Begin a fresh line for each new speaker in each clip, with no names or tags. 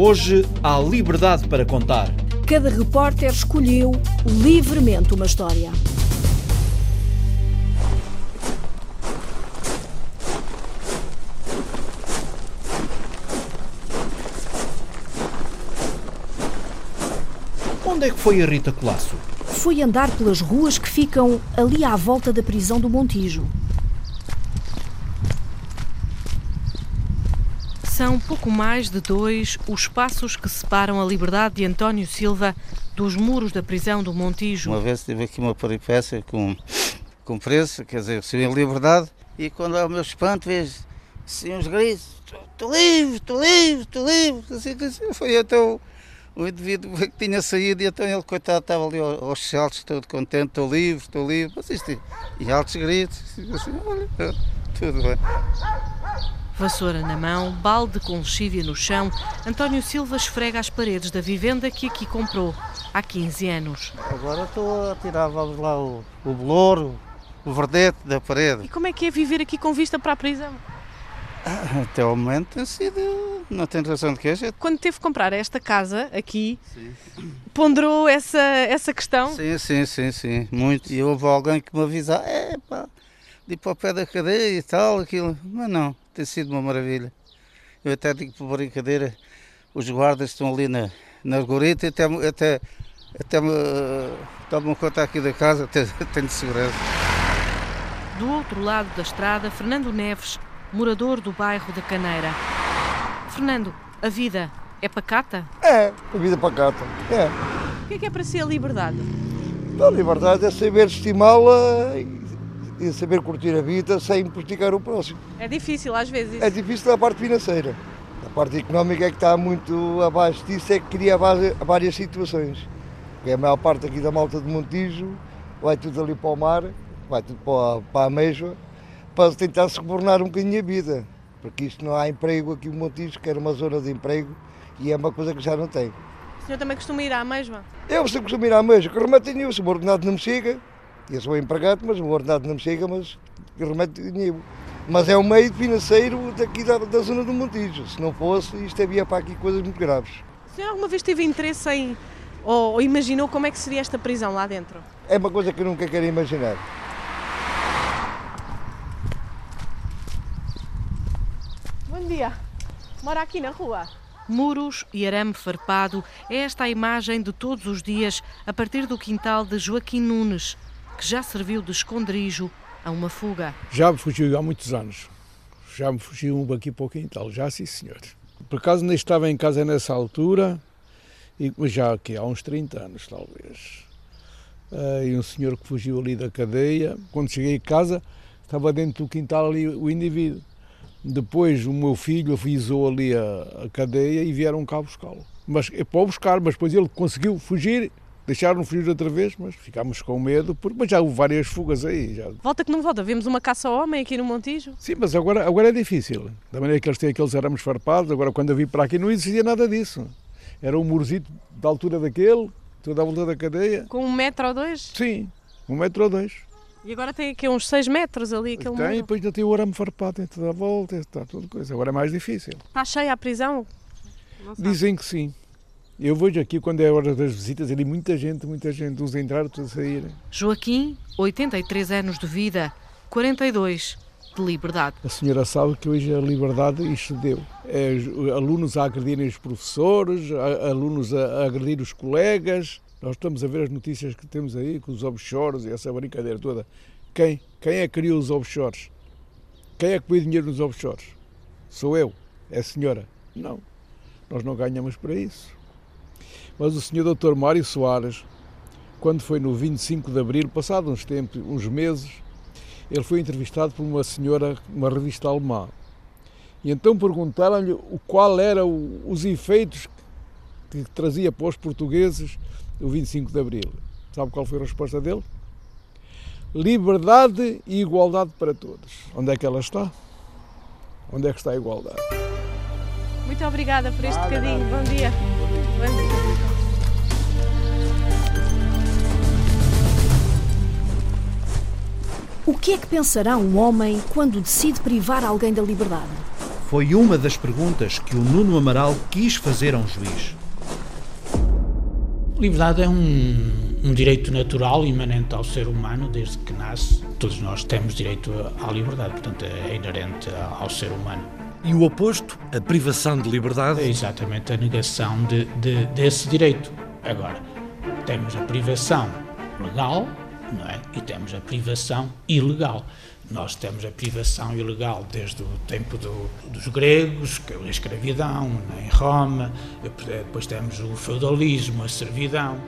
Hoje há liberdade para contar.
Cada repórter escolheu livremente uma história.
Onde é que foi a Rita Colasso?
Foi andar pelas ruas que ficam ali à volta da prisão do Montijo.
São pouco mais de dois os passos que separam a liberdade de António Silva dos muros da prisão do Montijo.
Uma vez tive aqui uma peripécia com, com preço, quer dizer, recebi a liberdade e quando ao meu espanto vejo assim uns gritos, estou livre, estou livre, estou livre, assim, assim, foi até o, indivíduo que tinha saído e então ele, coitado, estava ali aos, saltos, todo contente, estou livre, estou livre, isto, e altos gritos, assim, olha, tudo bem.
Vassoura na mão, balde com lexívia no chão, António Silva esfrega as paredes da vivenda que aqui comprou há 15 anos.
Agora estou a tirar, vamos lá, o, o belouro, o verdete da parede.
E como é que é viver aqui com vista para a prisão?
Ah, Até ao momento tem sido, não tem razão de queixa.
Quando teve que comprar esta casa aqui, ponderou essa, essa questão?
Sim, sim, sim, sim, muito. E houve alguém que me avisou, é pá, de ir para o pé da cadeia e tal, aquilo. Mas não, tem sido uma maravilha. Eu até digo por brincadeira, os guardas estão ali na, na gorita e até, até, até me eh, tomam conta aqui da casa, até, tenho segurança.
Do outro lado da estrada, Fernando Neves, morador do bairro da Caneira. Fernando, a vida é pacata?
É, a vida pacata. É.
O que é que é para si a liberdade?
A liberdade é saber estimá-la e- e saber curtir a vida sem prejudicar o próximo.
É difícil às vezes.
É difícil a parte financeira. A parte económica é que está muito abaixo disso, é que cria várias situações. Porque a maior parte aqui da malta de Montijo vai tudo ali para o mar, vai tudo para, a- para a Meijoa, para tentar subornar um bocadinho a vida. Porque isto não há emprego aqui em Montijo, que era uma zona de emprego, e é uma coisa que já não tem.
O senhor também costuma ir à mesma?
Eu se costumo ir à mesa, que tenho, se o ordenado não me chega, eu sou empregado, mas o ordenado não me chega, mas remédio tenho. Mas é um meio financeiro daqui da, da zona do Montijo. Se não fosse, isto havia para aqui coisas muito graves.
O senhor alguma vez teve interesse em. ou, ou imaginou como é que seria esta prisão lá dentro?
É uma coisa que eu nunca quero imaginar.
Bom dia. Mora aqui na rua. Muros e arame farpado é esta a imagem de todos os dias a partir do quintal de Joaquim Nunes, que já serviu de esconderijo a uma fuga.
Já me fugiu há muitos anos. Já me fugiu um aqui para o quintal, já sim senhor. Por acaso nem estava em casa nessa altura, e, mas já aqui há uns 30 anos talvez. Ah, e um senhor que fugiu ali da cadeia, quando cheguei a casa, estava dentro do quintal ali o indivíduo. Depois o meu filho avisou ali a, a cadeia e vieram cá buscá-lo. Mas é para buscar, mas depois ele conseguiu fugir, deixaram fugir outra vez, mas ficámos com medo, porque mas já houve várias fugas aí. Já,
Volta que não volta, vemos uma caça ao homem aqui no Montijo.
Sim, mas agora, agora é difícil. Da maneira que eles têm aqueles arames farpados, agora quando eu vim para aqui não existia nada disso. Era um murzito da altura daquele, toda a volta da cadeia.
Com um metro ou dois.
Sim, um metro ou dois.
E agora tem aqui uns seis metros ali, aquele
Tem, e depois ainda tem o arame farpado em toda a volta, está tudo coisa. Agora é mais difícil.
Está cheia a prisão?
Dizem que sim. Eu vejo aqui quando é a hora das visitas, ali muita gente, muita gente, uns a entrar, outros a sair.
Joaquim, 83 anos de vida, 42 de liberdade.
A senhora sabe que hoje a liberdade isto deu. É, os alunos a agredirem os professores, a- alunos a, a agredir os colegas. Nós estamos a ver as notícias que temos aí com os offshores e essa brincadeira toda. Quem? Quem é que criou os offshores? Quem é que põe dinheiro nos offshores? Sou eu. É a senhora. Não. Nós não ganhamos para isso. Mas o senhor Dr. Mário Soares, quando foi no 25 de Abril, passado uns tempos, uns meses, ele foi entrevistado por uma senhora, uma revista alemã. E então perguntaram-lhe o- qual eram os efeitos que trazia para os portugueses o 25 de Abril. Sabe qual foi a resposta dele? Liberdade e igualdade para todos. Onde é que ela está? Onde é que está a igualdade?
Muito obrigada por este bocadinho. Bom dia. Bom dia.
O que é que pensará um homem quando decide privar alguém da liberdade?
foi uma das perguntas que o Nuno Amaral quis fazer a um juiz.
Liberdade é um, um, direito natural imanente ao ser humano desde que nasce. Todos nós temos direito à liberdade, portanto é inerente ao ser humano.
E o oposto, a privação de liberdade?
É exatamente a negação de, de, desse direito. Agora, temos a privação legal não é? e temos a privação ilegal. Nós temos a privação ilegal desde o tempo do, dos gregos, é a escravidão em Roma, depois temos o feudalismo, a servidão.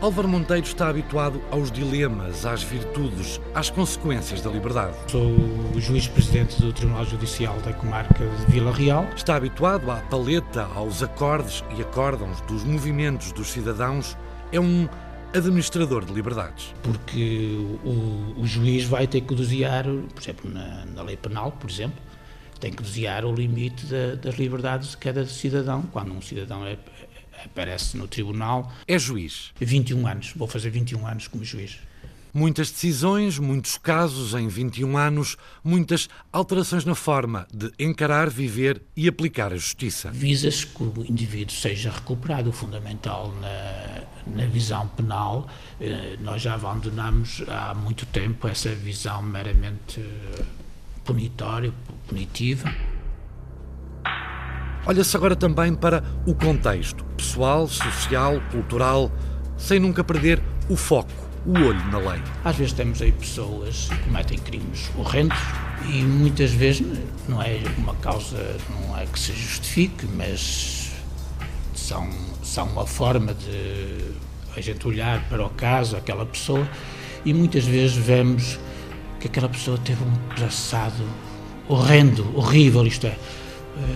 Álvaro Monteiro está habituado aos dilemas, às virtudes, às consequências da liberdade.
Sou o juiz-presidente do Tribunal Judicial da Comarca de Vila Real.
Está habituado à paleta, aos acordes e acórdãos dos movimentos dos cidadãos. É um administrador de liberdades.
Porque o, o juiz vai ter que dosear, por exemplo, na, na, lei penal, por exemplo, tem que dosear o limite da, das liberdades de cada cidadão. Quando um cidadão é, aparece no tribunal.
É juiz?
21 anos, vou fazer 21 anos como juiz.
Muitas decisões, muitos casos em 21 anos, muitas alterações na forma de encarar, viver e aplicar a justiça.
Visa-se que o indivíduo seja recuperado. O fundamental na, na visão penal, eh, nós já abandonamos há muito tempo essa visão meramente eh, punitória, punitiva.
Olha-se agora também para o contexto pessoal, social, cultural, sem nunca perder o foco o olho na lei.
Às vezes temos aí pessoas que cometem crimes horrendos e muitas vezes não é uma causa, não é que se justifique, mas são, são uma forma de a gente olhar para o caso, aquela pessoa, e muitas vezes vemos que aquela pessoa teve um passado horrendo, horrível, isto é,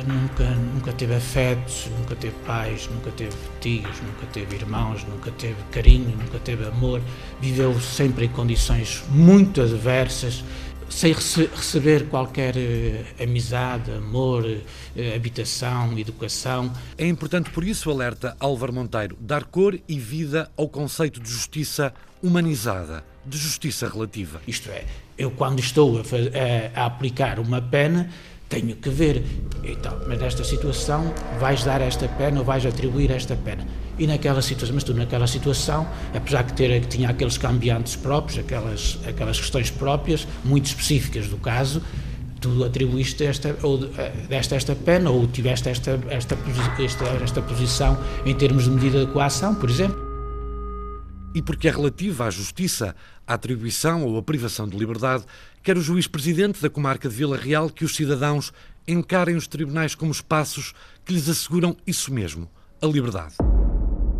nunca, nunca teve afetos, nunca teve pais, nunca teve tios, nunca teve irmãos, nunca teve carinho, nunca teve amor, viveu sempre em condições muito adversas, sem rece receber qualquer uh, amizade, amor, uh, habitação, educação.
É importante, por isso, alerta Álvaro Monteiro, dar cor e vida ao conceito de justiça humanizada, de justiça relativa.
Isto é, eu quando estou a, a, a aplicar uma pena, tenho que ver, então, mas nesta situação vais dar esta pena ou vais atribuir esta pena. E naquela situação, mas tu naquela situação, apesar de ter, que tinha aqueles cambiantes próprios, aquelas, aquelas questões próprias, muito específicas do caso, tu atribuíste esta, ou eh, deste esta pena, ou tiveste esta, esta, esta, esta posição em termos de medida de coação, por exemplo
e porque é relativa à justiça, à atribuição ou à privação de liberdade, quer o juiz-presidente da comarca de Vila Real que os cidadãos encarem os tribunais como espaços que lhes asseguram isso mesmo, a liberdade.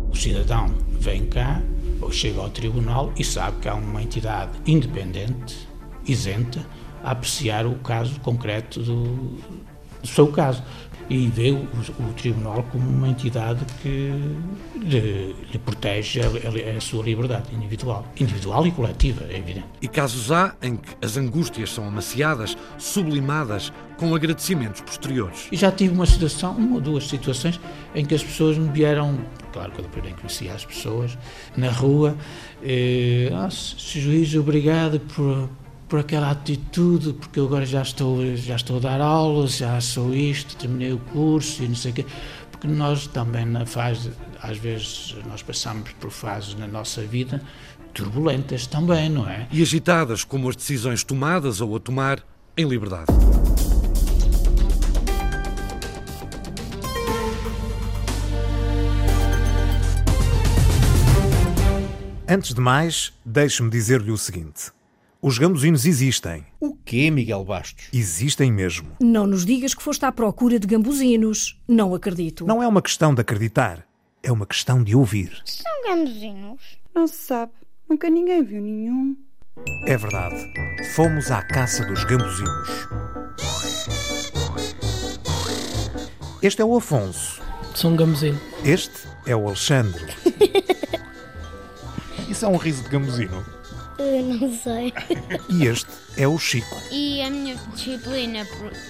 O cidadão vem cá ou chega ao tribunal e sabe que há uma entidade independente, isenta, a apreciar o caso concreto do, do seu caso e vê o, o, tribunal como uma entidade que lhe, lhe protege a, a, a, sua liberdade individual, individual e coletiva, é evidente.
E casos há em que as angústias são amaciadas, sublimadas, com agradecimentos posteriores.
E já tive uma situação, uma ou duas situações, em que as pessoas me vieram, claro que eu depois nem conhecia as pessoas, na rua, e, ah, juiz, obrigado por por aquela atitude, porque eu agora já estou, já estou a dar aulas, já sou isto, terminei o curso e não sei o quê. Porque nós também na fase, às vezes nós passamos por fases na nossa vida turbulentas também, não é?
E agitadas como as decisões tomadas ou a tomar em liberdade.
Antes de mais, deixe-me dizer-lhe o seguinte. Os gambuzinos existem.
O quê, Miguel Bastos?
Existem mesmo.
Não nos digas que foste à procura de gambuzinos. Não acredito.
Não é uma questão de acreditar. É uma questão de ouvir.
São gambuzinos?
Não se sabe. Nunca ninguém viu nenhum.
É verdade. Fomos à caça dos gambuzinos. Este é o Afonso.
Sou um gambuzino.
Este é o Alexandre. Isso é um riso de gambuzino?
Não sei.
E este é o Chico.
E a minha disciplina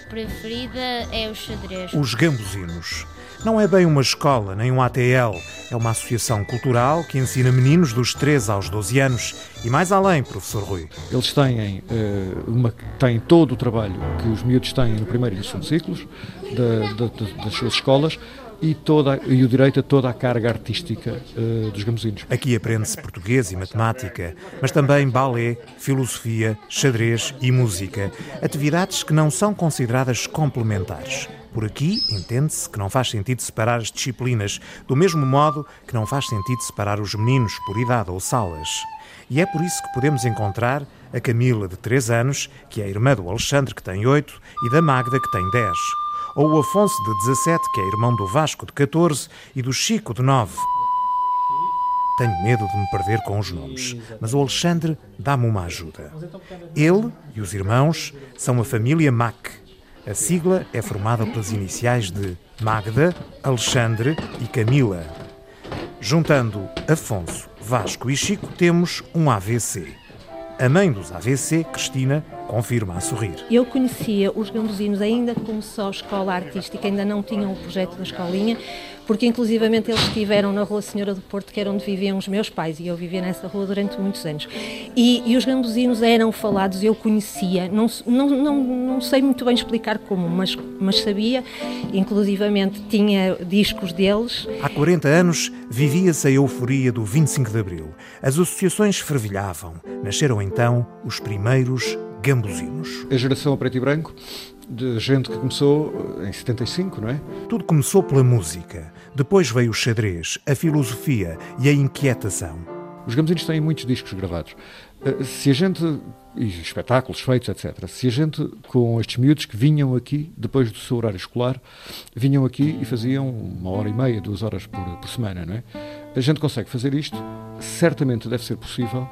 preferida é o xadrez.
Os gambuzinos. Não é bem uma escola nem um ATL, é uma associação cultural que ensina meninos dos 13 aos 12 anos e mais além, professor Rui.
Eles têm, uh, uma, têm todo o trabalho que os miúdos têm no primeiro e no segundo ciclos da, da, das suas escolas e, toda, e o direito a toda a carga artística uh, dos gamusinos.
Aqui aprende-se português e matemática, mas também balé, filosofia, xadrez e música, atividades que não são consideradas complementares. Por aqui, entende-se que não faz sentido separar as disciplinas, do mesmo modo que não faz sentido separar os meninos por idade ou salas. E é por isso que podemos encontrar a Camila, de 3 anos, que é irmã do Alexandre, que tem 8, e da Magda, que tem 10. Ou o Afonso, de 17, que é irmão do Vasco, de 14, e do Chico, de 9. Tenho medo de me perder com os nomes, mas o Alexandre dá-me uma ajuda. Ele e os irmãos são a família Mac, a sigla é formada pelas iniciais de Magda, Alexandre e Camila. Juntando Afonso, Vasco e Chico, temos um AVC. A mãe dos AVC, Cristina, confirma a sorrir.
Eu conhecia os gambuzinos ainda como só escola artística, ainda não tinham o projeto da escolinha, porque inclusivamente eles estiveram na Rua Senhora do Porto, que era onde viviam os meus pais, e eu vivia nessa rua durante muitos anos. E, e os gambuzinos eram falados, eu conhecia, não, não, não, não sei muito bem explicar como, mas, mas sabia, inclusivamente tinha discos deles.
Há 40 anos vivia-se a euforia do 25 de Abril. As associações fervilhavam. Nasceram então os primeiros gambuzinos.
A geração a preto e branco de gente que começou eh, em 75, não é?
Tudo começou pela música. Depois veio o xadrez, a filosofia e a inquietação.
Os gambuzinos têm muitos discos gravados. Eh, se a gente. e espetáculos feitos, etc. Se a gente, com estes miúdos que vinham aqui, depois do seu horário escolar, vinham aqui e faziam uma hora e meia, duas horas por, por semana, não é? A gente consegue fazer isto, certamente deve ser possível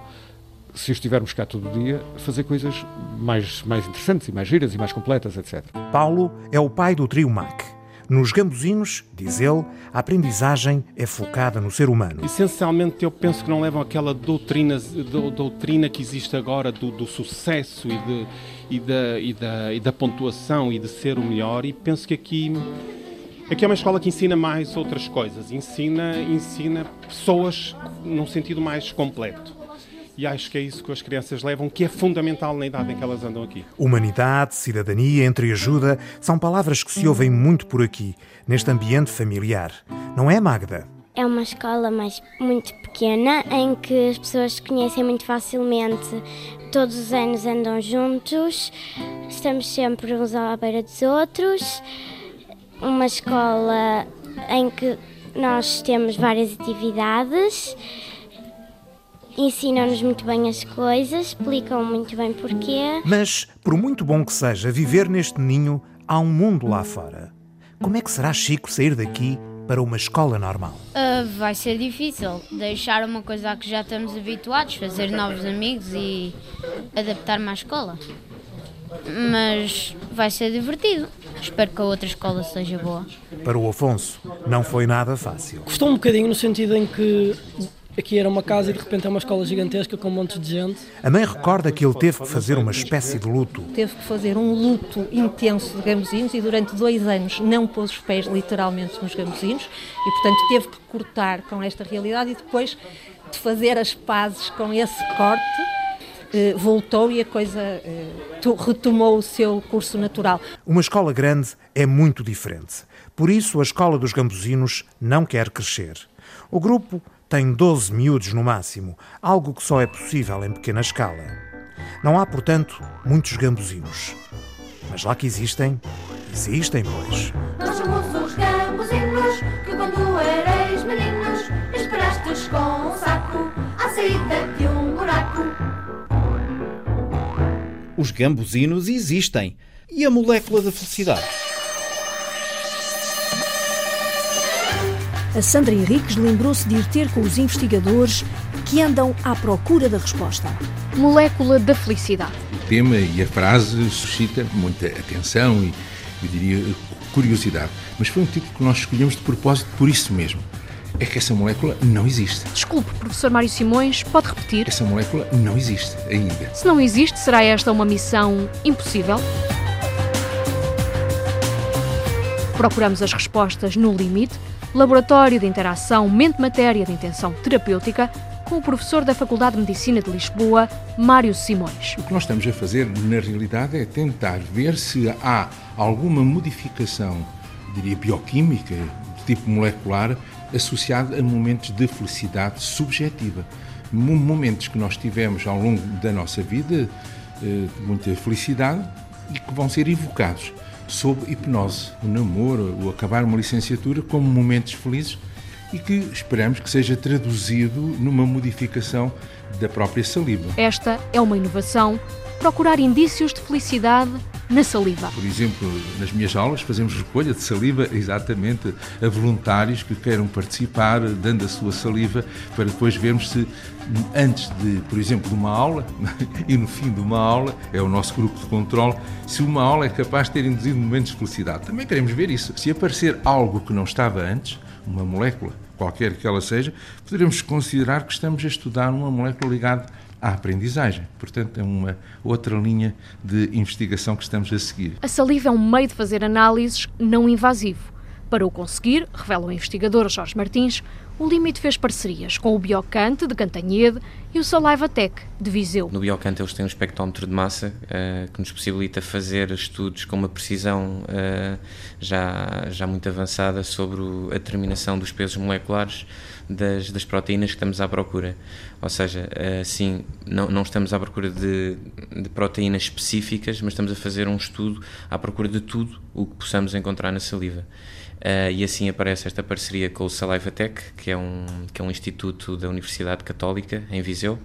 se estivermos cá todo dia, fazer coisas mais, mais interessantes e mais giras e mais completas, etc.
Paulo é o pai do trio MAC. Nos gambuzinos, diz ele, a aprendizagem é focada no ser humano.
Essencialmente, eu penso que não levam aquela doutrina, doutrina que existe agora do, do sucesso e, de, e, da, e, da, e da pontuação e de ser o melhor, e penso que aqui Aqui é uma escola que ensina mais outras coisas, ensina, ensina pessoas num sentido mais completo. E acho que é isso que as crianças levam, que é fundamental na idade em que elas andam aqui.
Humanidade, cidadania, entreajuda são palavras que se ouvem muito por aqui, neste ambiente familiar. Não é, Magda?
É uma escola mais muito pequena em que as pessoas se conhecem muito facilmente. Todos os anos andam juntos, estamos sempre uns à beira dos outros. Uma escola em que nós temos várias atividades ensinam-nos muito bem as coisas, explicam muito bem porquê.
Mas, por muito bom que seja viver neste ninho, há um mundo lá fora. Como é que será Chico sair daqui para uma escola normal?
Uh, vai ser difícil deixar uma coisa a que já estamos habituados, fazer novos amigos e adaptar-me à escola. Mas vai ser divertido. Espero que a outra escola seja boa.
Para o Afonso, não foi nada fácil.
Custou um bocadinho no sentido em que Aqui era uma casa e de repente é uma escola gigantesca com um monte de gente.
A mãe recorda que ele teve que fazer uma espécie de luto.
Teve que fazer um luto intenso de gamusinos e durante dois anos não pôs os pés literalmente nos gamusinos e, portanto, teve que cortar com esta realidade e depois de fazer as pazes com esse corte, eh, voltou e a coisa eh, retomou o seu curso natural.
Uma escola grande é muito diferente. Por isso, a escola dos gambuzinos não quer crescer. O grupo tem 12 miúdos no máximo, algo que só é possível em pequena escala. Não há, portanto, muitos gambuzinos. Mas lá que existem, existem, pois.
Nós somos os gambuzinos que quando eres meninos esperastes com um saco à saída de um buraco.
Os gambuzinos existem. E a molécula da felicidade?
A Sandra Henriques lembrou-se de ir ter com os investigadores que andam à procura da resposta.
Molécula da felicidade.
O tema e a frase suscita muita atenção e, eu diria, curiosidade. Mas foi um título que nós escolhemos de propósito por isso mesmo. É que essa molécula não existe.
Desculpe, professor Mário Simões, pode repetir?
Essa molécula não existe ainda.
Se não existe, será esta uma missão impossível?
Procuramos as respostas no Limite, Laboratório de Interação Mente-Matéria de Intenção Terapêutica, com o professor da Faculdade de Medicina de Lisboa, Mário Simões.
O que nós estamos a fazer, na realidade, é tentar ver se há alguma modificação, diria, bioquímica, de tipo molecular, associada a momentos de felicidade subjetiva. Momentos que nós tivemos ao longo da nossa vida, eh, de muita felicidade, e que vão ser evocados sob hipnose, o namoro, o acabar uma licenciatura como momentos felizes e que esperamos que seja traduzido numa modificação da própria saliva.
Esta é uma inovação, procurar indícios de felicidade na saliva.
Por exemplo, nas minhas aulas fazemos recolha de saliva exatamente a voluntários que queiram participar, dando a sua saliva, para depois vermos se antes de, por exemplo, de uma aula e no fim de uma aula, é o nosso grupo de controle, se uma aula é capaz de ter induzido momentos de felicidade. Também queremos ver isso. Se aparecer algo que não estava antes, uma molécula, qualquer que ela seja, poderemos considerar que estamos a estudar uma molécula ligada à aprendizagem. Portanto, é uma outra linha de investigação que estamos a seguir.
A saliva é um meio de fazer análises não invasivo. Para o conseguir, revela o investigador Jorge Martins, o Limite fez parcerias com o Biocante de Cantanhede e o Saliva Tech de Viseu.
No Biocante eles têm um espectrómetro de massa uh, que nos possibilita fazer estudos com uma precisão uh, já, já muito avançada sobre a determinação dos pesos moleculares das, das proteínas que estamos à procura. Ou seja, uh, sim, não, não estamos à procura de, de proteínas específicas, mas estamos a fazer um estudo à procura de tudo o que possamos encontrar na saliva. Uh, e assim aparece esta parceria com o Saliva Tech, que é um, que é um instituto da Universidade Católica, em Viseu,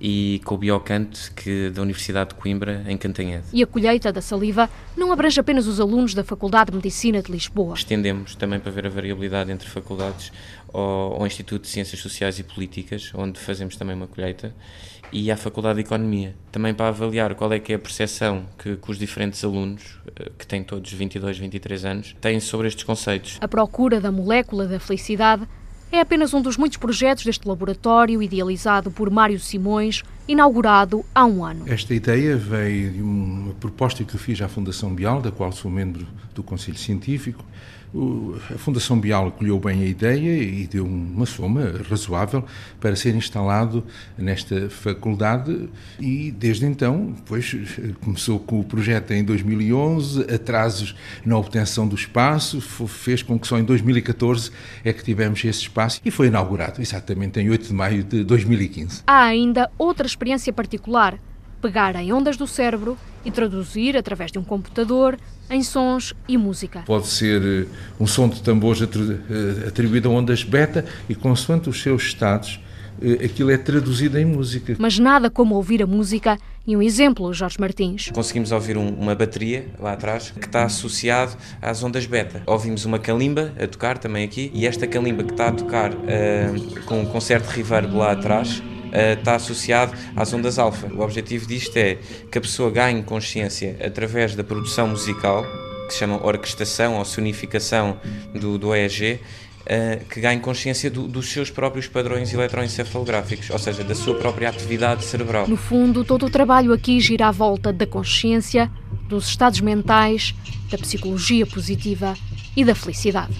e com o Biocante, que da Universidade de Coimbra, em Cantanhede.
E a colheita da saliva não abrange apenas os alunos da Faculdade de Medicina de Lisboa.
Estendemos também para ver a variabilidade entre faculdades ao, ao Instituto de Ciências Sociais e Políticas, onde fazemos também uma colheita, e à Faculdade de Economia, também para avaliar qual é que é a percepção que, que os diferentes alunos, eh, que têm todos 22, 23 anos, têm sobre estes conceitos.
A procura da molécula da felicidade é apenas um dos muitos projetos deste laboratório idealizado por Mário Simões, inaugurado há um ano.
Esta ideia veio de uma proposta que fiz à Fundação Bial, da qual sou membro do Conselho Científico, a Fundação Bial acolheu bem a ideia e deu uma soma razoável para ser instalado nesta faculdade e desde então, pois, começou com o projeto em 2011, atrasos na obtenção do espaço, fez com que só em 2014 é que tivemos esse espaço e foi inaugurado exatamente em 8 de maio de 2015.
Há ainda outra experiência particular, pegar em ondas do cérebro e traduzir através de um computador em sons e música.
Pode ser eh, um som de tambores eh, atribuído a ondas beta e, consoante os seus estados, eh, aquilo é traduzido em música.
Mas nada como ouvir a música e um exemplo, Jorge Martins.
Conseguimos ouvir um, uma bateria lá atrás que está associado às ondas beta. Ouvimos uma calimba a tocar também aqui e esta calimba que está a tocar uh, com, com certo reverb lá atrás está associado às ondas alfa. O objetivo disto é que a pessoa ganhe consciência através da produção musical, que se chama orquestração ou sonificação do, do EEG, Uh, que ganhe consciência do, dos seus próprios padrões eletroencefalográficos, ou seja, da sua própria atividade cerebral.
No fundo, todo o trabalho aqui gira à volta da consciência, dos estados mentais, da psicologia positiva e da felicidade.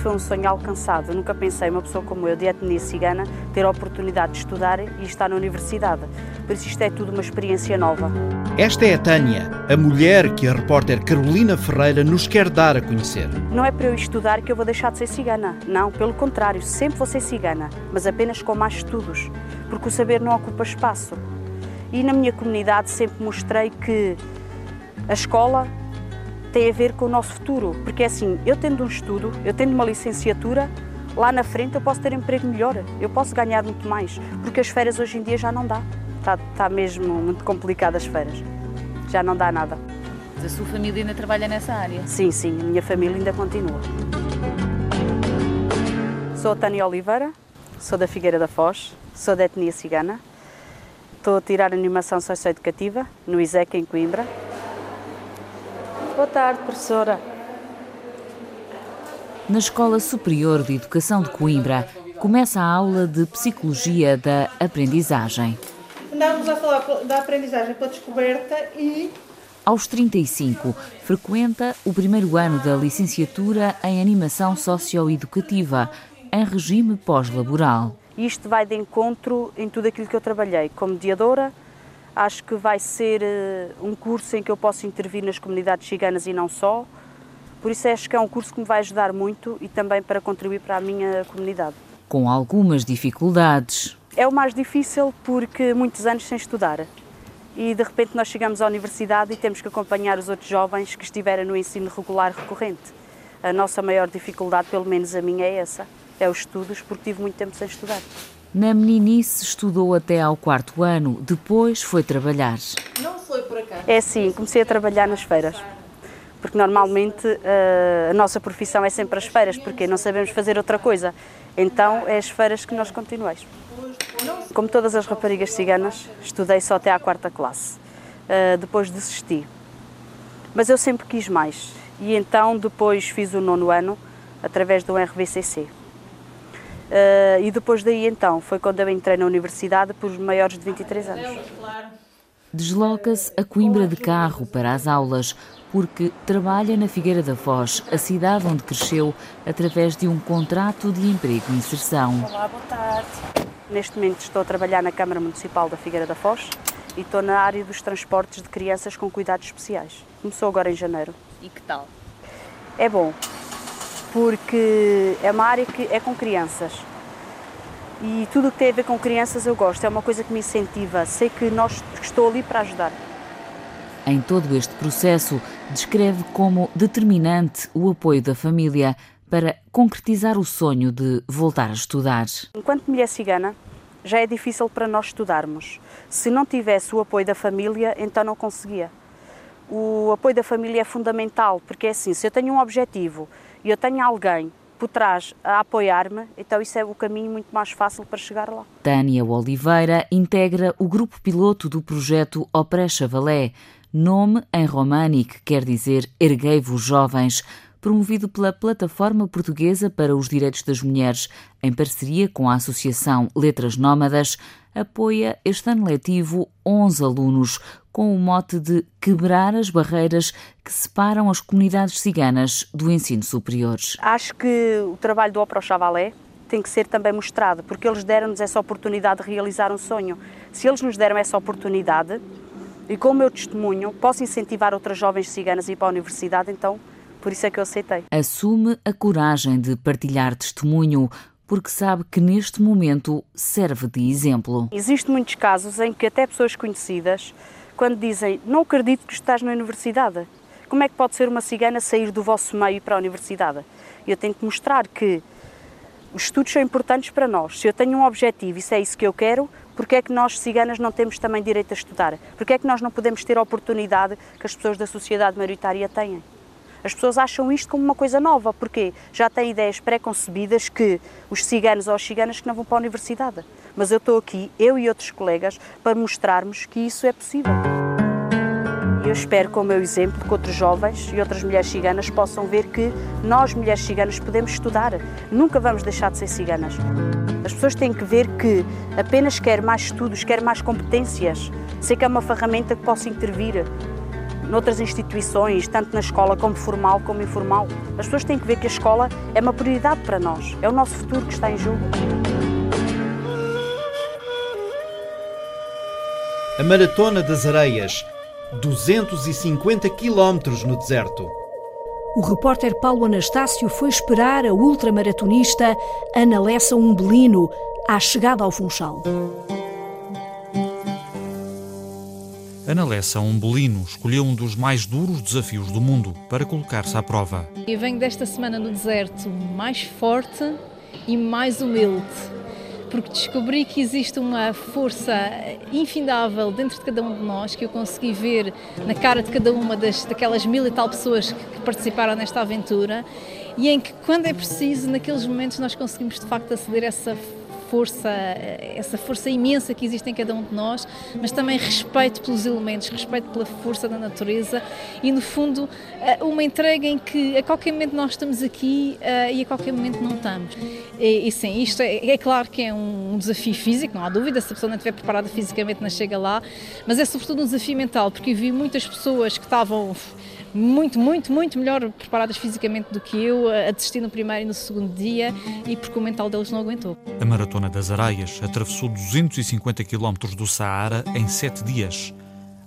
Foi um sonho alcançado. Eu nunca pensei, uma pessoa como eu, de etnia cigana, ter a oportunidade de estudar e estar na universidade. Por isso, isto é tudo uma experiência nova.
Esta é a Tânia, a mulher que a repórter Carolina Ferreira nos quer dar a conhecer.
Não é para eu estudar que eu vou deixar de ser cigana. Não, pelo contrário, sempre vou ser cigana, mas apenas com mais estudos, porque o saber não ocupa espaço. E na minha comunidade sempre mostrei que a escola tem a ver com o nosso futuro, porque é assim, eu tendo um estudo, eu tendo uma licenciatura, lá na frente eu posso ter emprego melhor, eu posso ganhar muito mais, porque as férias hoje em dia já não dá. Está, está mesmo muito complicado as férias. Já não dá nada.
A sua família ainda trabalha nessa área?
Sim, sim, a minha família ainda continua. Sou a Tânia Oliveira, sou da Figueira da Foz, sou da etnia cigana. Estou a tirar animação socioeducativa no ISEC em Coimbra. Boa tarde, professora.
Na Escola Superior de Educação de Coimbra, começa a aula de Psicologia da Aprendizagem.
Andávamos a falar da aprendizagem pela descoberta e.
Aos 35, frequenta o primeiro ano da licenciatura em Animação Socioeducativa, em regime pós-laboral.
Isto vai de encontro em tudo aquilo que eu trabalhei. Como mediadora, acho que vai ser uh, um curso em que eu posso intervir nas comunidades ciganas e não só. Por isso acho que é um curso que me vai ajudar muito e também para contribuir para a minha comunidade.
Com algumas dificuldades.
É o mais difícil porque muitos anos sem estudar. E de repente nós chegamos à universidade e temos que acompanhar os outros jovens que estiverem no ensino regular recorrente. A nossa maior dificuldade, pelo menos a minha, é essa: é os estudos, porque tive muito tempo sem estudar.
Na meninice estudou até ao quarto ano, depois foi trabalhar.
Não foi por acaso?
É sim, comecei a trabalhar nas feiras. Porque normalmente uh, a nossa profissão é sempre as feiras, porque não sabemos fazer outra coisa. Então é as feiras que nós continuamos. Como todas as raparigas ciganas, estudei só até à quarta classe. Uh, depois desisti. Mas eu sempre quis mais. E então depois fiz o nono ano através do RVCC. Uh, e depois daí então foi quando eu entrei na universidade por maiores de 23 anos.
Desloca-se a Coimbra de carro para as aulas, porque trabalha na Figueira da Foz, a cidade onde cresceu, através de um contrato de emprego e inserção.
Olá, boa tarde. Neste momento estou a trabalhar na Câmara Municipal da Figueira da Foz e estou na área dos transportes de crianças com cuidados especiais. Começou agora em janeiro.
E que tal?
É bom, porque é uma área que é com crianças. E tudo o que tem a ver com crianças eu gosto, é uma coisa que me incentiva. Sei que nós, estou ali para ajudar.
Em todo este processo, descreve como determinante o apoio da família para concretizar o sonho de voltar a estudar.
Enquanto mulher cigana, já é difícil para nós estudarmos. Se não tivesse o apoio da família, então não conseguia. O apoio da família é fundamental, porque é assim, se eu tenho um objetivo e eu tenho alguém por trás a apoiar-me, então isso é o caminho muito mais fácil para chegar lá.
Tânia Oliveira integra o grupo piloto do projeto Oprecha Valé, nome em românico quer dizer Erguei-vos Jovens, promovido pela Plataforma Portuguesa para os Direitos das Mulheres, em parceria com a Associação Letras Nómadas, apoia este ano letivo 11 alunos com o mote de quebrar as barreiras que separam as comunidades ciganas do ensino superior.
Acho que o trabalho do Opro Chavalé tem que ser também mostrado, porque eles deram-nos essa oportunidade de realizar um sonho. Se eles nos deram essa oportunidade, e com o meu testemunho posso incentivar outras jovens ciganas a ir para a universidade, então por isso é que eu aceitei.
Assume a coragem de partilhar testemunho, porque sabe que neste momento serve de exemplo.
Existem muitos casos em que até pessoas conhecidas, quando dizem não acredito que estás na universidade, como é que pode ser uma cigana sair do vosso meio para a universidade? Eu tenho que mostrar que os estudos são importantes para nós. Se eu tenho um objetivo e se é isso que eu quero, porque é que nós ciganas não temos também direito a estudar? Porque é que nós não podemos ter a oportunidade que as pessoas da sociedade maioritária têm? As pessoas acham isto como uma coisa nova, porque já têm ideias pré-concebidas que os ciganos ou as ciganas que não vão para a universidade. Mas eu estou aqui, eu e outros colegas, para mostrarmos que isso é possível. Eu espero, com o meu exemplo, que outros jovens e outras mulheres ciganas possam ver que nós, mulheres ciganas, podemos estudar. Nunca vamos deixar de ser ciganas. As pessoas têm que ver que apenas quer mais estudos, quer mais competências. Sei que é uma ferramenta que possa intervir noutras instituições, tanto na escola como formal como informal. As pessoas têm que ver que a escola é uma prioridade para nós, é o nosso futuro que está em jogo.
A Maratona das Areias, 250 quilómetros no deserto.
O repórter Paulo Anastácio foi esperar a ultramaratonista Ana Lessa Umbelino à chegada ao Funchal.
Ana Lessa Umbelino escolheu um dos mais duros desafios do mundo para colocar-se à prova.
Eu venho desta semana no deserto mais forte e mais humilde, porque descobri que existe uma força infindável dentro de cada um de nós, que eu consegui ver na cara de cada uma das, daquelas mil e tal pessoas que participaram nesta aventura, e em que, quando é preciso, naqueles momentos, nós conseguimos de facto aceder a essa
força, essa força imensa que existe em cada um de nós, mas também respeito pelos elementos, respeito pela força da natureza e, no fundo, eh, uma entrega em que a qualquer momento nós estamos aqui uh, e a qualquer momento não estamos. E, e sim, isto é, é, claro que é um desafio físico, não há dúvida, se a pessoa não estiver preparada fisicamente não chega lá, mas é sobretudo um desafio mental, porque eu vi muitas pessoas que estavam muito, muito, muito melhor preparadas fisicamente do que eu, a desistir no primeiro e no segundo dia e porque o mental deles não aguentou.
A Maratona das Araias atravessou 250 km do Saara em sete dias.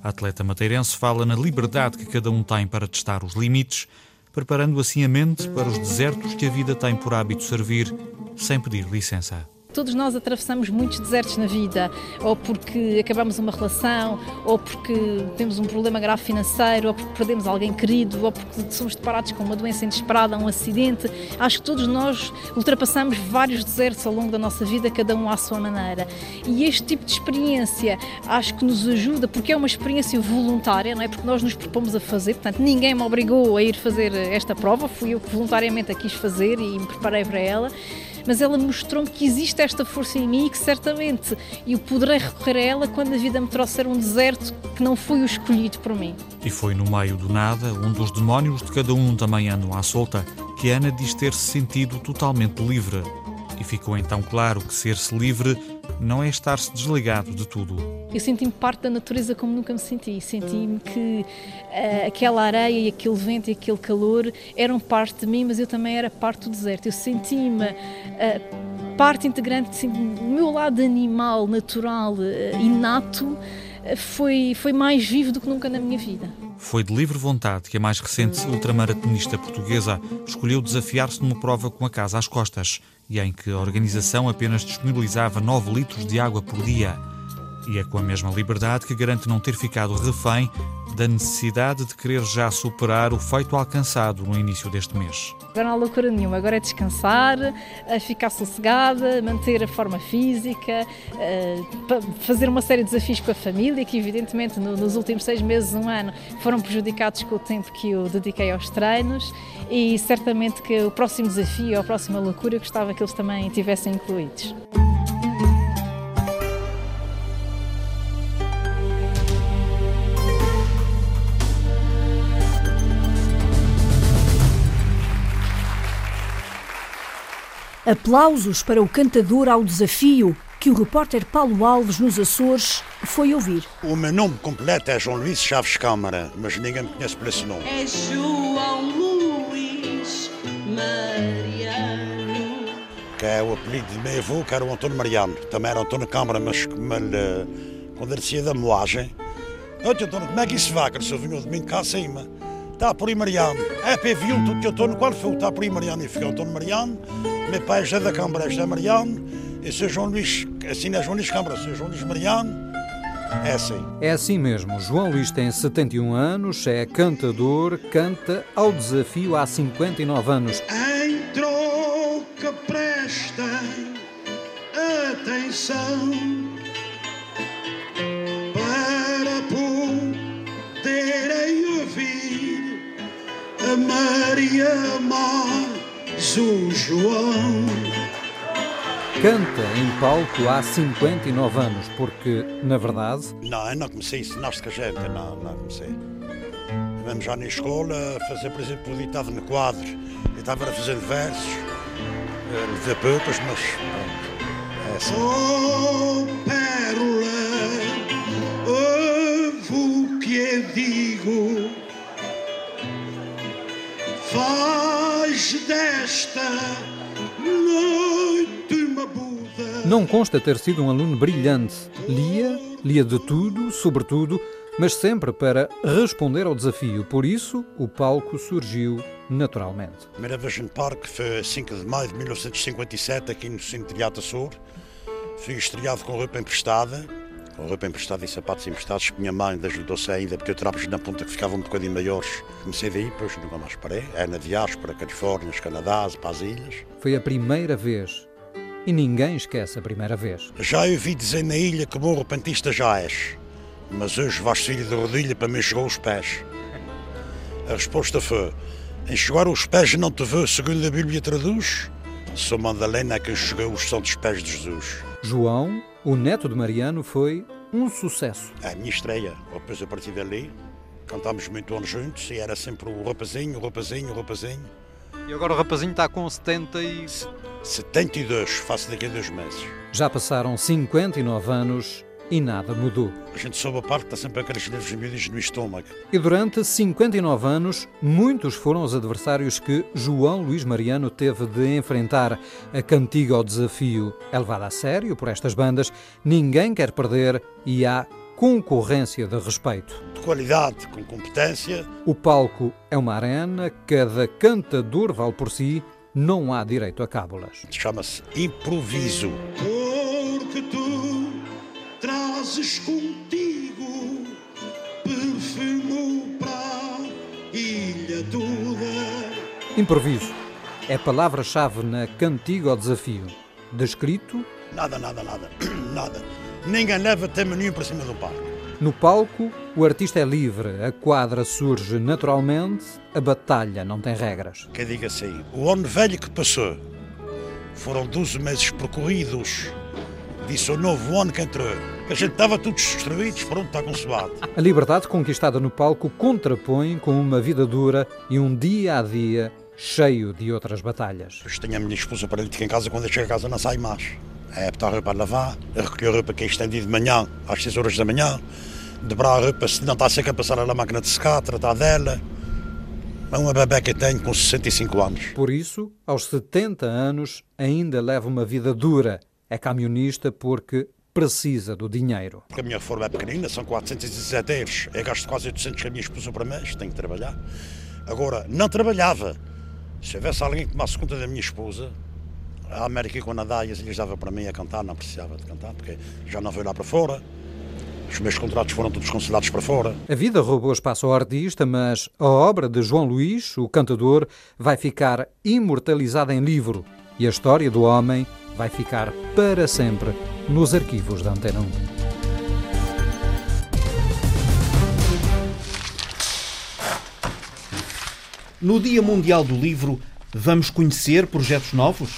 A atleta mateirense fala na liberdade que cada um tem para testar os limites, preparando assim a mente para os desertos que a vida tem por hábito servir, sem pedir licença.
Todos nós atravessamos muitos desertos na vida, ou porque acabamos uma relação, ou porque temos um problema grave financeiro, ou porque perdemos alguém querido, ou porque somos deparados com uma doença inesperada, um acidente. Acho que todos nós ultrapassamos vários desertos ao longo da nossa vida, cada um à sua maneira. E este tipo de experiência acho que nos ajuda, porque é uma experiência voluntária, não é? Porque nós nos propomos a fazer, portanto, ninguém me obrigou a ir fazer esta prova, fui eu que voluntariamente a quis fazer e me preparei para ela mas ela mostrou-me que existe esta força em mim e que certamente eu poderei recorrer a ela quando a vida me trouxer um deserto que não foi o escolhido por mim.
E foi no meio do nada, um dos demónios de cada um também andam à solta, que Ana diz ter se sentido totalmente livre. E ficou então claro que ser-se livre não é estar-se desligado de tudo.
Eu senti-me parte da natureza como nunca me senti. Senti-me que uh, aquela areia e aquele vento e aquele calor eram parte de mim, mas eu também era parte do deserto. Eu senti-me uh, parte integrante, do meu lado animal, natural, uh, inato, foi, foi mais vivo do que nunca na minha vida.
Foi de livre vontade que a mais recente ultramaratonista portuguesa escolheu desafiar-se numa prova com a casa às costas e em que a organização apenas disponibilizava 9 litros de água por dia. E é com a mesma liberdade que garante não ter ficado refém da necessidade de querer já superar o feito alcançado no início deste mês.
Agora não há loucura nenhuma, agora é descansar, ficar sossegada, manter a forma física, fazer uma série de desafios com a família, que evidentemente nos últimos seis meses, um ano, foram prejudicados com o tempo que eu dediquei aos treinos e certamente que o próximo desafio, a próxima loucura, eu gostava que eles também tivessem incluídos.
Aplausos para o cantador ao desafio que o repórter Paulo Alves nos Açores foi ouvir.
O meu nome completo é João Luís Chaves Câmara, mas ninguém me conhece por esse nome.
É João Luís Mariano.
Que é o apelido de meu avô, que era o Antônio Mariano. Também era Antônio Câmara, mas como ele, quando ele descia da moagem, Olha, Antônio, como é que isso vai? Que ele só vinha de mim cá acima. Está por aí Mariano. É viu tudo que Antônio, qual foi? Está por aí Mariano. E fica Antônio Mariano. Meu pai é José da Câmara, é José Mariano. E seu João Luís, assim é João Luís Câmara, seu João Luís Mariano. É assim.
É assim mesmo. João Luís tem 71 anos, é cantador, canta ao desafio há 59 anos.
Em troca prestem atenção para poderem ouvir a Maria o João.
Canta em palco há 59 anos, porque, na verdade.
Não, eu não comecei a ensinar-se com a gente, não, não comecei. Mesmo já na escola, fazer, por exemplo, o ditado no quadro. Eu estava a fazer versos, de poucas, mas pronto. É assim.
Oh, pérola, ouve o que eu digo. Desta noite uma Buda.
Não consta ter sido um aluno brilhante. Lia, lia de tudo, sobretudo, mas sempre para responder ao desafio. Por isso, o palco surgiu naturalmente.
A primeira vez no parque foi 5 de maio de 1957, aqui no Centro de Açor. Fui estreado com roupa emprestada, com roupa emprestada e sapatos emprestados. Minha mãe ajudou-se ainda, porque eu trapos na ponta que ficavam um bocadinho maiores. Comecei daí, depois nunca mais parei. É na diáspora, Califórnia, Canadá, para as ilhas.
Foi a primeira vez. E ninguém esquece a primeira vez.
Já ouvi dizer na ilha que bom repentista já és, mas hoje vais filho de rodilha para me enxugar os pés. A resposta foi: enxugar os pés não te vê, segundo a Bíblia traduz, Sou Madalena que chegou os santos pés de Jesus.
João, o neto de Mariano, foi um sucesso.
A minha estreia. Depois a partir dali, cantámos muito anos juntos e era sempre o rapazinho, o rapazinho, o rapazinho.
E agora o rapazinho está com 70 e...
72, faço daqui a dois meses.
Já passaram 59 anos e nada mudou.
A gente soube a parte, está sempre aqueles nervos miúdos no estômago.
E durante 59 anos, muitos foram os adversários que João Luís Mariano teve de enfrentar. A cantiga ao desafio é levada a sério por estas bandas, ninguém quer perder e há concorrência de respeito.
De qualidade, com competência.
O palco é uma arena, cada cantador vale por si, não há direito a cábulas.
Chama-se improviso.
Trazes contigo perfume para a ilha toda.
Improviso é palavra-chave na cantiga ao desafio. Descrito.
Nada, nada, nada. nada. Ninguém leva tema nenhum para cima do palco.
No palco, o artista é livre, a quadra surge naturalmente, a batalha não tem regras.
Que diga assim, o ano velho que passou foram 12 meses percorridos, disse o novo ano que entrou. A gente estava todos destruídos, pronto, está consumado.
A liberdade conquistada no palco contrapõe com uma vida dura e um dia a dia cheio de outras batalhas.
Depois tenho a minha esposa paralítica em casa, quando eu chego a casa não sai mais. É botar a roupa a lavar, a recolher a roupa que é estendida de manhã, às 6 horas da manhã, dobrar a roupa, se não está seca, passar ela na máquina de secar, tratar dela. É uma bebê que tenho com 65 anos.
Por isso, aos 70 anos, ainda leva uma vida dura. É camionista porque precisa do dinheiro.
Porque a minha forma é pequenina, são 417 euros. Eu gasto quase 800 com a minha esposa para mês, tenho que trabalhar. Agora, não trabalhava. Se houvesse alguém que tomasse conta da minha esposa, a América e o Canadá e as ilhas dava para mim a cantar, não precisava de cantar, porque já não veio lá para fora. Os meus contratos foram todos cancelados para fora.
A vida roubou espaço ao artista, mas a obra de João Luís, o cantador, vai ficar imortalizada em livro e a história do homem vai ficar para sempre nos arquivos da Antena 1.
No Dia Mundial do Livro, vamos conhecer projetos novos?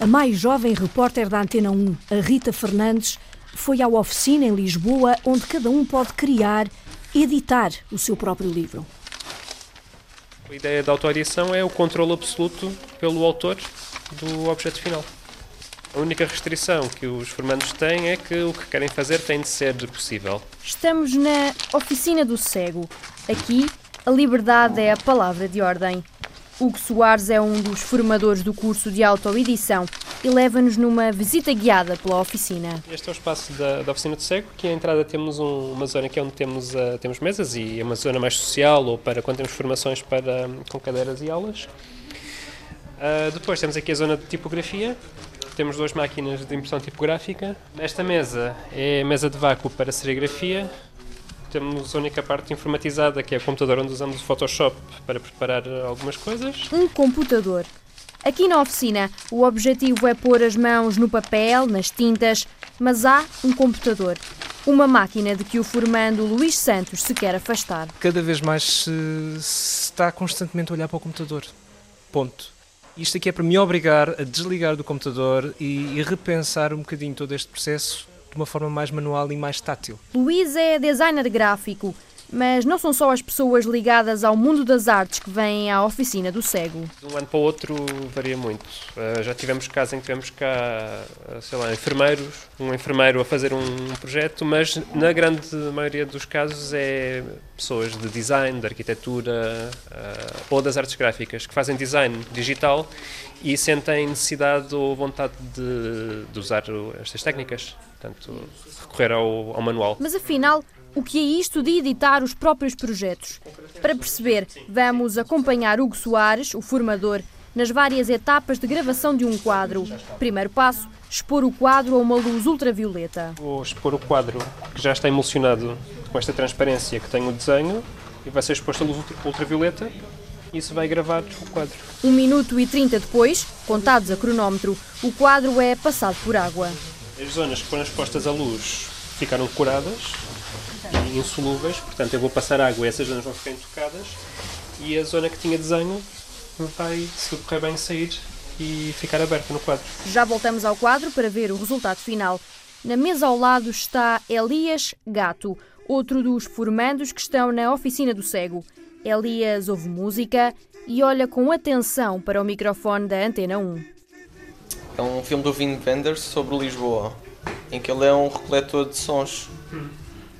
A mais jovem repórter da Antena 1, a Rita Fernandes, foi à oficina em Lisboa onde cada um pode criar, editar o seu próprio livro.
A ideia da autoedição é o controle absoluto pelo autor do objeto final. A única restrição que os formandos têm é que o que querem fazer tem de ser possível.
Estamos na Oficina do Cego. Aqui, a liberdade é a palavra de ordem. Hugo Soares é um dos formadores do curso de autoedição e leva-nos numa visita guiada pela oficina.
Este é o espaço da, da oficina do cego, que à entrada temos um, uma zona que é onde temos, uh, temos mesas e é uma zona mais social ou para quando temos formações para, com cadeiras e aulas. Uh, depois temos aqui a zona de tipografia, temos duas máquinas de impressão tipográfica. Esta mesa é a mesa de vácuo para serigrafia. Temos a única parte informatizada, que é o computador onde usamos o Photoshop para preparar algumas coisas.
Um computador. Aqui na oficina, o objetivo é pôr as mãos no papel, nas tintas, mas há um computador. Uma máquina de que o formando Luís Santos se quer afastar.
Cada vez mais se, se está constantemente a olhar para o computador. Ponto. Isto aqui é para me obrigar a desligar do computador e, e repensar um bocadinho todo este processo de uma forma mais manual e mais tátil.
Luís é designer gráfico, mas não são só as pessoas ligadas ao mundo das artes que vêm à oficina do cego.
De um ano para o outro varia muito. Uh, já tivemos casos em que tivemos cá, uh, sei lá, enfermeiros, um enfermeiro a fazer um projeto, mas na grande maioria dos casos é pessoas de design, de arquitetura uh, ou das artes gráficas que fazem design digital e sentem necessidade ou vontade de, de usar estas técnicas, portanto, recorrer ao, ao manual.
Mas afinal, o que é isto de editar os próprios projetos? Para perceber, vamos acompanhar Hugo Soares, o formador, nas várias etapas de gravação de um quadro. Primeiro passo, expor o quadro a uma luz ultravioleta.
Vou expor o quadro que já está emulsionado com esta transparência que tem o desenho e vai ser exposto a luz ultravioleta e isso vai gravar o quadro.
Um minuto e trinta depois, contados a cronómetro, o quadro é passado por água.
As zonas que foram expostas à luz ficaram curadas insolúveis, portanto eu vou passar água e essas zonas vão ficar intocadas e a zona que tinha desenho vai, se correr bem, sair e ficar aberta no quadro.
Já voltamos ao quadro para ver o resultado final. Na mesa ao lado está Elias Gato, outro dos formandos que estão na oficina do cego. Elias ouve música e olha com atenção para o microfone da Antena 1.
É um filme do Vin Wenders sobre Lisboa, em que ele é um recoletor de sons.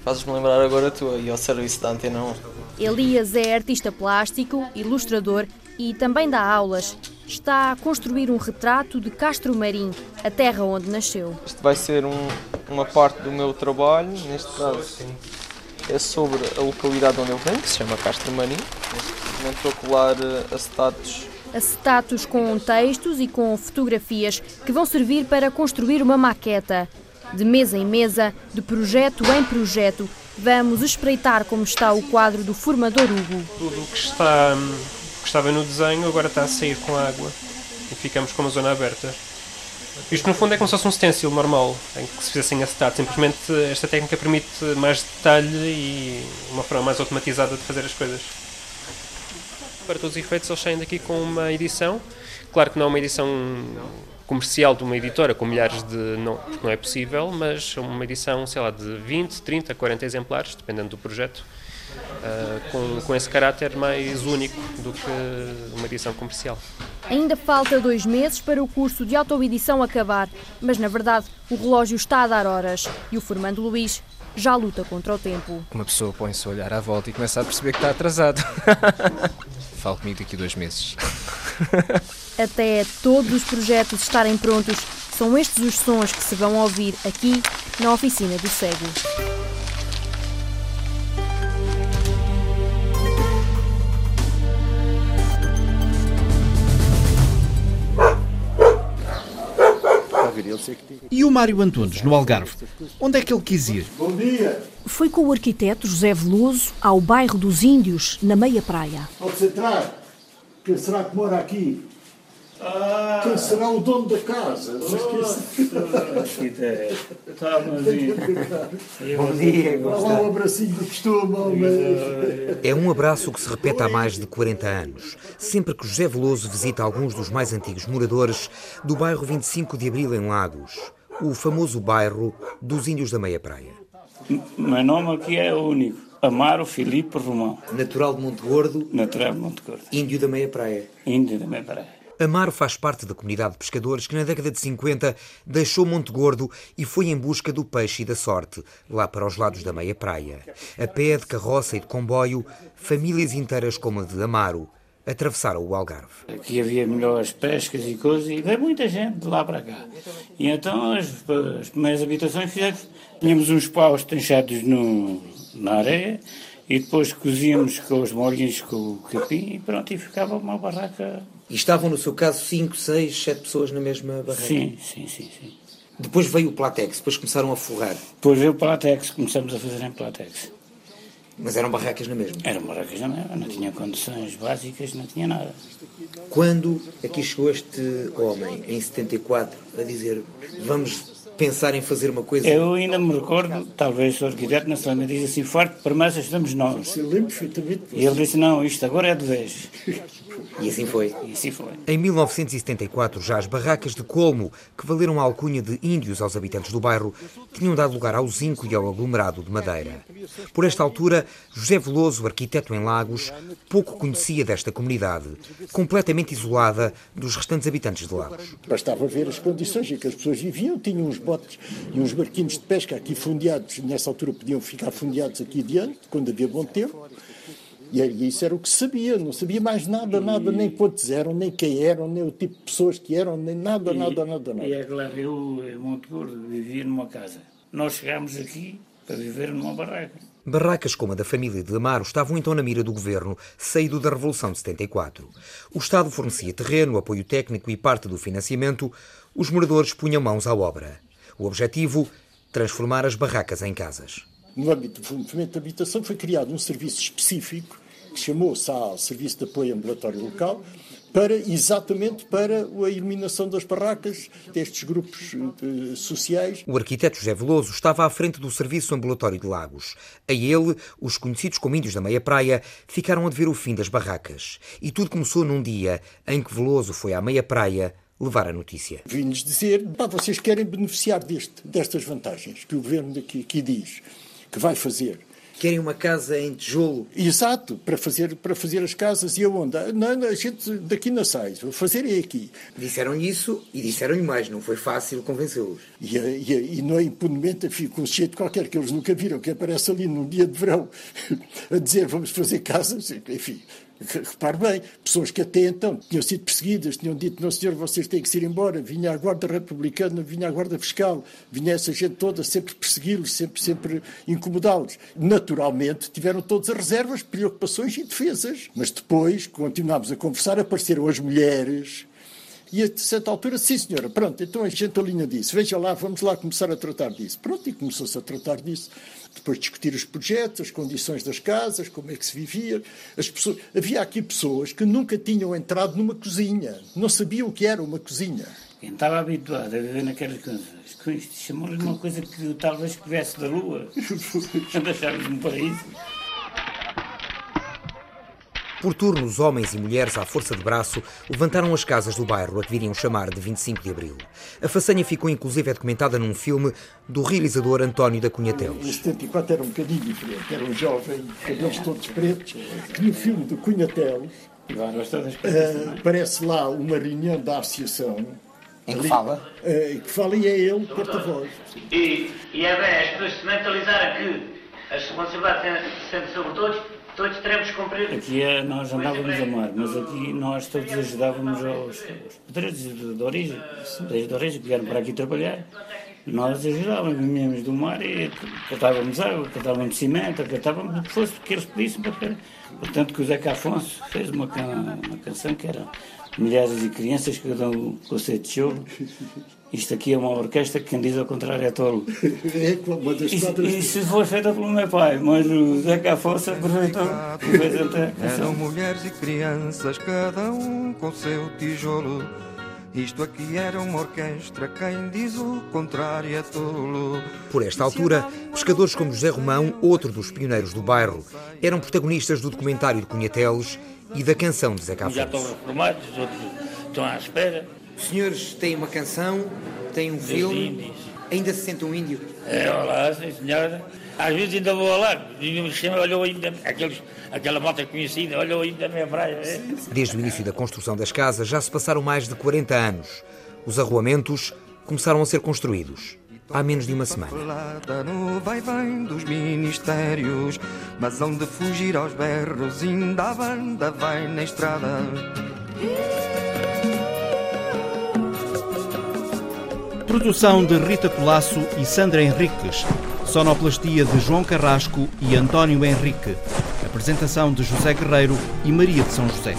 Fazes-me lembrar agora tu e ao serviço da Antena 1.
Elias é artista plástico, ilustrador e também dá aulas. Está a construir um retrato de Castro Marim, a terra onde nasceu.
Isto vai ser um, uma parte do meu trabalho, neste caso é sobre a localidade onde eu venho, que se chama Castro Marim. Neste momento estou a colar eh, acetatos
acetatos com textos e com fotografias que vão servir para construir uma maqueta. De mesa em mesa, de projeto em projeto, vamos espreitar como está o quadro do formador Hugo.
Tudo o que, está, que estava no desenho agora está a sair com a água e ficamos com uma zona aberta. Isto no fundo é como se fosse um stencil normal, em que se fizesse em acetato. Simplesmente esta técnica permite mais detalhe e uma forma mais automatizada de fazer as coisas. Para todos os efeitos, eles saem daqui com uma edição. Claro que não é uma edição comercial de uma editora com milhares de. Não, não é possível, mas uma edição, sei lá, de 20, 30, 40 exemplares, dependendo do projeto, uh, com, com esse caráter mais único do que uma edição comercial.
Ainda falta dois meses para o curso de autoedição acabar, mas na verdade o relógio está a dar horas e o Formando Luís já luta contra o tempo.
Uma pessoa põe-se a olhar à volta e começa a perceber que está atrasado. Fale comigo daqui a dois meses.
Até todos os projetos estarem prontos, são estes os sons que se vão ouvir aqui na oficina do cego.
E o Mário Antunes, no Algarve? Onde é que ele quis ir?
Bom dia!
Foi com o arquiteto José Veloso ao bairro dos Índios, na meia praia.
Pode-se entrar? Quem será que mora aqui? Ah. Quem será o dono da casa?
Está,
Bom dia, Olá, um abracinho do costume,
É um abraço que se repete há mais de 40 anos, sempre que José Veloso visita alguns dos mais antigos moradores do bairro 25 de Abril, em Lagos, o famoso bairro dos Índios da Meia Praia.
Meu nome aqui é único. Amaro Filipe Romão.
Natural de Monte Gordo.
Natural de Monte Gordo.
Índio da Meia Praia.
Índio da Meia Praia.
Amaro faz parte da comunidade de pescadores que na década de 50 deixou Monte Gordo e foi em busca do peixe e da sorte, lá para os lados da meia praia. A pé, de carroça e de comboio, famílias inteiras como a de Amaro atravessaram o Algarve.
Aqui havia melhores pescas e coisas e veio muita gente de lá para cá. E então as, as primeiras habitações fizeram, tínhamos uns paus tranchados no, na areia e depois cozíamos com os molhinhos com o capim e pronto, e ficava uma barraca.
E estavam, no seu caso, 5, 6, 7 pessoas na mesma barraca?
Sim, sim, sim, sim.
Depois veio o Platex, depois começaram a forrar.
Depois veio o Platex, começamos a fazer em Platex.
Mas eram barracas na mesma?
Eram barracas na mesma, não tinha condições básicas, não tinha nada.
Quando aqui chegou este homem, em 74, a dizer vamos pensar em fazer uma coisa.
Eu ainda me recordo, talvez o arquiteto na me diz assim, forte promessa estamos nós.
Eu lembro perfeitamente.
E ele disse, não, isto agora é de vez.
E assim foi.
E assim foi.
Em 1974, já as barracas de Colmo, que valeram a alcunha de índios aos habitantes do bairro, tinham dado lugar ao zinco e ao aglomerado de madeira. Por esta altura, José Veloso, arquiteto em Lagos, pouco conhecia desta comunidade, completamente isolada dos restantes habitantes de Lagos.
Bastava ver as condições em que as pessoas viviam, tinham uns botes e uns barquinhos de pesca aqui fundeados, nessa altura podiam ficar fundeados aqui adiante, quando havia bom tempo. E isso era o que sabia, não sabia mais nada, nada, nem quantos eram, nem quem eram, nem o tipo de pessoas que eram, nem nada,
e,
nada, nada, nada.
E é claro, eu, em Monte Gordo, vivia numa casa. Nós chegámos aqui para viver numa barraca.
Barracas como a da família de Amaro estavam então na mira do governo, saído da Revolução de 74. O Estado fornecia terreno, apoio técnico e parte do financiamento. Os moradores punham mãos à obra. O objetivo? Transformar as barracas em casas.
No âmbito do movimento de habitação foi criado um serviço específico que chamou-se ao Serviço de Apoio Ambulatório Local para exatamente para a eliminação das barracas destes grupos uh, sociais.
O arquiteto José Veloso estava à frente do Serviço Ambulatório de Lagos. A ele, os conhecidos como Índios da Meia Praia ficaram a dever o fim das barracas. E tudo começou num dia em que Veloso foi à Meia Praia levar a notícia.
Vim-lhes dizer, pá, vocês querem beneficiar deste, destas vantagens que o governo daqui, aqui diz que vai fazer.
Querem uma casa em tijolo?
Exato, para fazer, para fazer as casas e aonde? Não, não, a gente daqui não sai, vou fazer é aqui.
Disseram-lhe isso e disseram-lhe mais, não foi fácil convencê-los.
E, e, e, não é impunemente, fico com um sujeito qualquer que eles nunca viram, que aparece ali num dia de verão a dizer vamos fazer casas, enfim. Repare bem, pessoas que até então tinham sido perseguidas, tinham dito, não senhor, vocês têm que ir embora, vinha a guarda republicana, vinha a guarda fiscal, vinha essa gente toda sempre persegui-los, sempre, sempre incomodá-los. Naturalmente, tiveram todas as reservas, preocupações e defesas. Mas depois, continuámos a conversar, apareceram as mulheres, e a certa altura, sim senhora, pronto, então a gente a linha disse, veja lá, vamos lá começar a tratar disso. Pronto, e começou-se a tratar disso depois discutir os projetos, as condições das casas, como é que se vivia. As pessoas, havia aqui pessoas que nunca tinham entrado numa cozinha, não sabiam o que era uma cozinha.
Quem estava habituado a viver naquelas isto chamou-lhe uma coisa que talvez viesse da lua, deixar-lhes um paraíso.
Por turno, os homens e mulheres, à força de braço, levantaram as casas do bairro a que viriam chamar de 25 de Abril. A façanha ficou inclusive documentada num filme do realizador António da Cunha Teles.
Em 74 era um bocadinho diferente, era um jovem, cabelos todos pretos, que no filme do Cunha Teles uh, aparece lá uma reunião da associação.
Em que fala?
Uh, que fala e é ele porta-voz.
E, e é bem as pessoas se mentalizarem que as responsabilidades sempre sobre todos, todos teremos que cumprir.
Aqui é, nós andávamos a mar, mas aqui nós todos ajudávamos aos, aos pedreiros de, origem, desde de origem que vieram para aqui trabalhar. Nós ajudávamos, vinhamos do mar e catávamos água, catávamos cimento, catávamos o que fosse que eles pedissem para ter. Portanto, que o Zeca Afonso fez uma, uma canção que era Milhares de crianças que dão conceito de show isto aqui é uma orquestra que quem diz ao contrário é tolo.
É uma das
isso, isso foi feita pelo meu pai, mas o Zeca Afonso aproveitou.
Eram mulheres e crianças, cada um com seu tijolo. Isto aqui era uma orquestra, quem diz o contrário é tolo.
Por esta altura, pescadores como José Romão, outro dos pioneiros do bairro, eram protagonistas do documentário de Cunhateles e da canção de Zeca Afonso.
Já estão reformados, os outros estão à espera.
Os senhores têm uma canção, têm um filme. Ainda se sente um índio?
É, olá, sim senhora. Às vezes ainda vou lá, me chama, olhou ainda, aqueles, aquela moto conhecida, olhou ainda na minha praia. É.
Desde o início da construção das casas já se passaram mais de 40 anos. Os arruamentos começaram a ser construídos há menos de uma semana.
No vai vem dos ministérios, mas onde fugir aos berros, ainda a banda vai na estrada.
Produção de Rita Colasso e Sandra Henriques. Sonoplastia de João Carrasco e António Henrique. Apresentação de José Guerreiro e Maria de São José.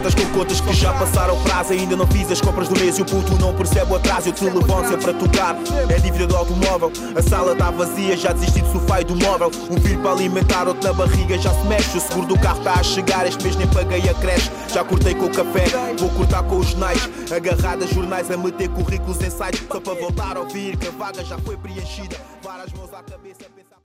Cartas com contas que já passaram o prazo. Ainda não fiz as compras do mês e o puto não percebe o atraso Eu te levanto sempre a tocar, é dívida do automóvel. A sala está vazia, já desisti do sofá e do móvel. Um filho para alimentar, outro na barriga já se mexe. O seguro do carro está a chegar, este mês nem paguei a creche. Já cortei com o café, vou cortar com os jornais Agarrada jornais a meter currículos em sites. Só para voltar a ouvir que a vaga já foi preenchida. Várias mãos à cabeça